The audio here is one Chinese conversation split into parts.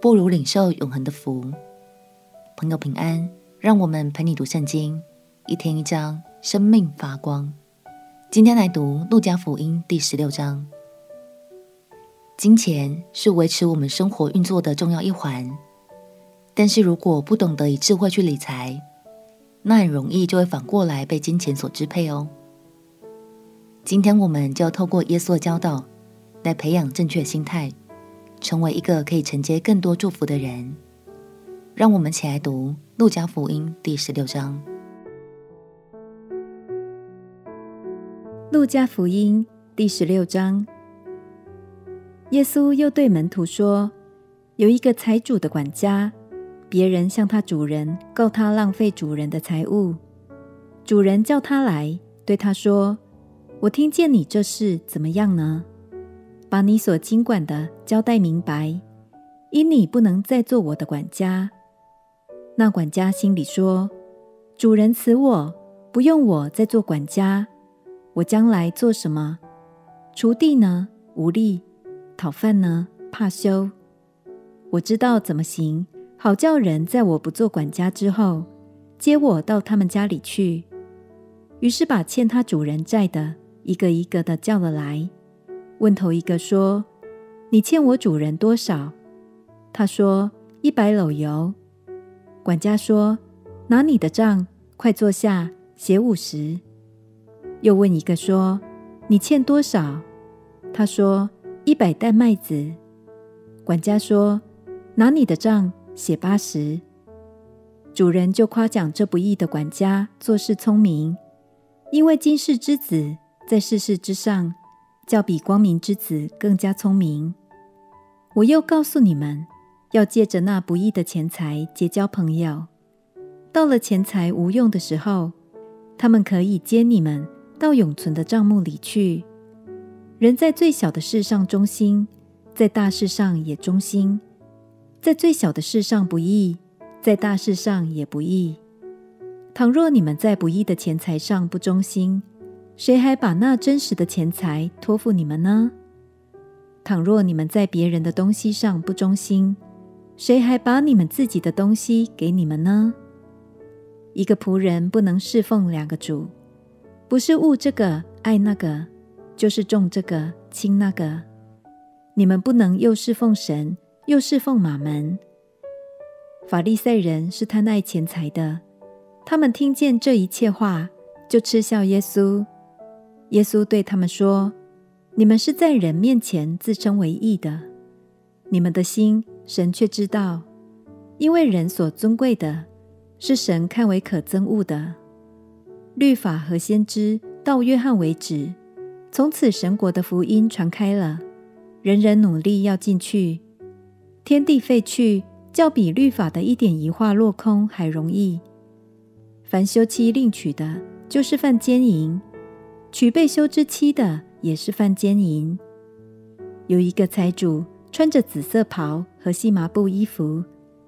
不如领受永恒的福。朋友平安，让我们陪你读圣经，一天一章，生命发光。今天来读路加福音第十六章。金钱是维持我们生活运作的重要一环，但是如果不懂得以智慧去理财，那很容易就会反过来被金钱所支配哦。今天我们就要透过耶稣的教导，来培养正确心态。成为一个可以承接更多祝福的人，让我们起来读《路加福音》第十六章。《路加福音》第十六章，耶稣又对门徒说：“有一个财主的管家，别人向他主人告他浪费主人的财物，主人叫他来，对他说：‘我听见你这事怎么样呢？’”把你所经管的交代明白，因你不能再做我的管家。那管家心里说：“主人辞我，不用我再做管家，我将来做什么？锄地呢，无力；讨饭呢，怕羞。我知道怎么行，好叫人在我不做管家之后，接我到他们家里去。于是把欠他主人债的，一个一个的叫了来。”问头一个说：“你欠我主人多少？”他说：“一百篓油。”管家说：“拿你的账，快坐下，写五十。”又问一个说：“你欠多少？”他说：“一百担麦子。”管家说：“拿你的账，写八十。”主人就夸奖这不义的管家做事聪明，因为今世之子在世事之上。较比光明之子更加聪明。我又告诉你们，要借着那不义的钱财结交朋友。到了钱财无用的时候，他们可以接你们到永存的帐目里去。人在最小的事上忠心，在大事上也忠心；在最小的事上不义，在大事上也不义。倘若你们在不义的钱财上不忠心，谁还把那真实的钱财托付你们呢？倘若你们在别人的东西上不忠心，谁还把你们自己的东西给你们呢？一个仆人不能侍奉两个主，不是误这个爱那个，就是重这个轻那个。你们不能又侍奉神，又侍奉玛门。法利赛人是贪爱钱财的，他们听见这一切话，就嗤笑耶稣。耶稣对他们说：“你们是在人面前自称为义的，你们的心神却知道，因为人所尊贵的，是神看为可憎恶的。律法和先知到约翰为止，从此神国的福音传开了，人人努力要进去。天地废去，较比律法的一点一画落空还容易。凡休妻另娶的，就是犯奸淫。”娶被休之妻的也是犯奸淫。有一个财主穿着紫色袍和细麻布衣服，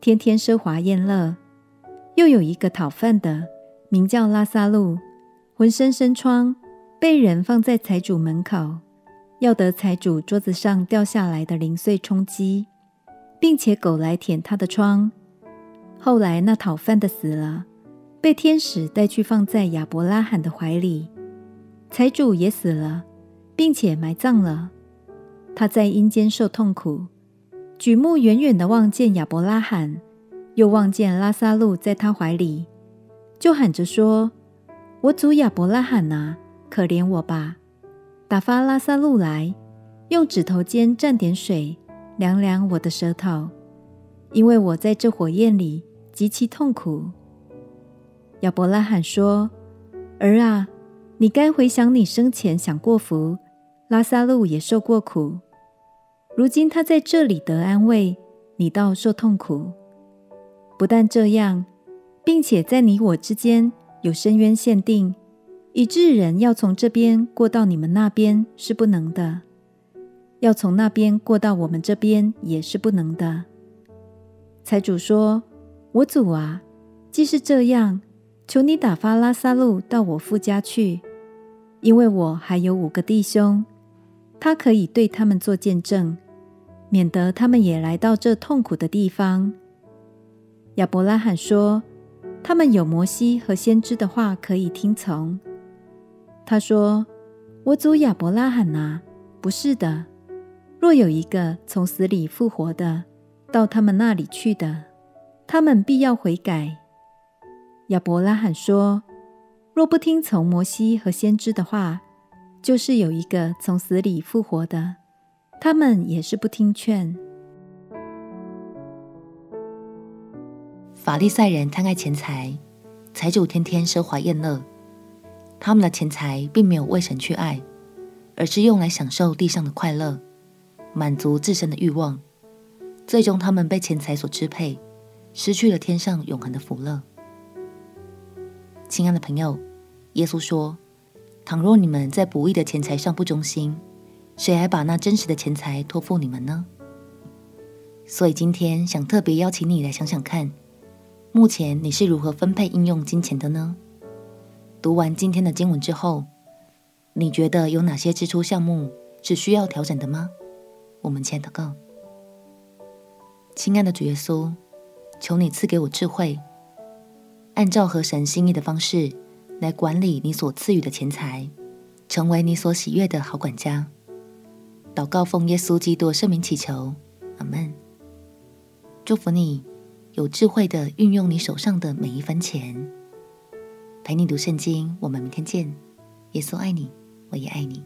天天奢华宴乐；又有一个讨饭的，名叫拉撒路，浑身生疮，被人放在财主门口，要得财主桌子上掉下来的零碎充饥，并且狗来舔他的疮。后来那讨饭的死了，被天使带去放在亚伯拉罕的怀里。财主也死了，并且埋葬了。他在阴间受痛苦，举目远远地望见亚伯拉罕，又望见拉撒路在他怀里，就喊着说：“我主亚伯拉罕啊，可怜我吧！打发拉撒路来，用指头尖蘸点水，凉凉我的舌头，因为我在这火焰里极其痛苦。”亚伯拉罕说：“儿啊！”你该回想你生前享过福，拉萨路也受过苦。如今他在这里得安慰，你倒受痛苦。不但这样，并且在你我之间有深渊限定，以致人要从这边过到你们那边是不能的，要从那边过到我们这边也是不能的。财主说：“我主啊，既是这样，求你打发拉萨路到我父家去，因为我还有五个弟兄，他可以对他们做见证，免得他们也来到这痛苦的地方。”亚伯拉罕说：“他们有摩西和先知的话可以听从。”他说：“我主亚伯拉罕啊，不是的。若有一个从死里复活的，到他们那里去的，他们必要悔改。”亚伯拉罕说：“若不听从摩西和先知的话，就是有一个从死里复活的，他们也是不听劝。”法利赛人贪爱钱财，财主天天奢华宴乐。他们的钱财并没有为神去爱，而是用来享受地上的快乐，满足自身的欲望。最终，他们被钱财所支配，失去了天上永恒的福乐。亲爱的朋友，耶稣说：“倘若你们在不义的钱财上不忠心，谁还把那真实的钱财托付你们呢？”所以今天想特别邀请你来想想看，目前你是如何分配应用金钱的呢？读完今天的经文之后，你觉得有哪些支出项目是需要调整的吗？我们前祷告，亲爱的主耶稣，求你赐给我智慧，按照合神心意的方式来管理你所赐予的钱财，成为你所喜悦的好管家。祷告奉耶稣基督圣名祈求，阿门。祝福你有智慧的运用你手上的每一分钱。陪你读圣经，我们明天见。耶稣爱你，我也爱你。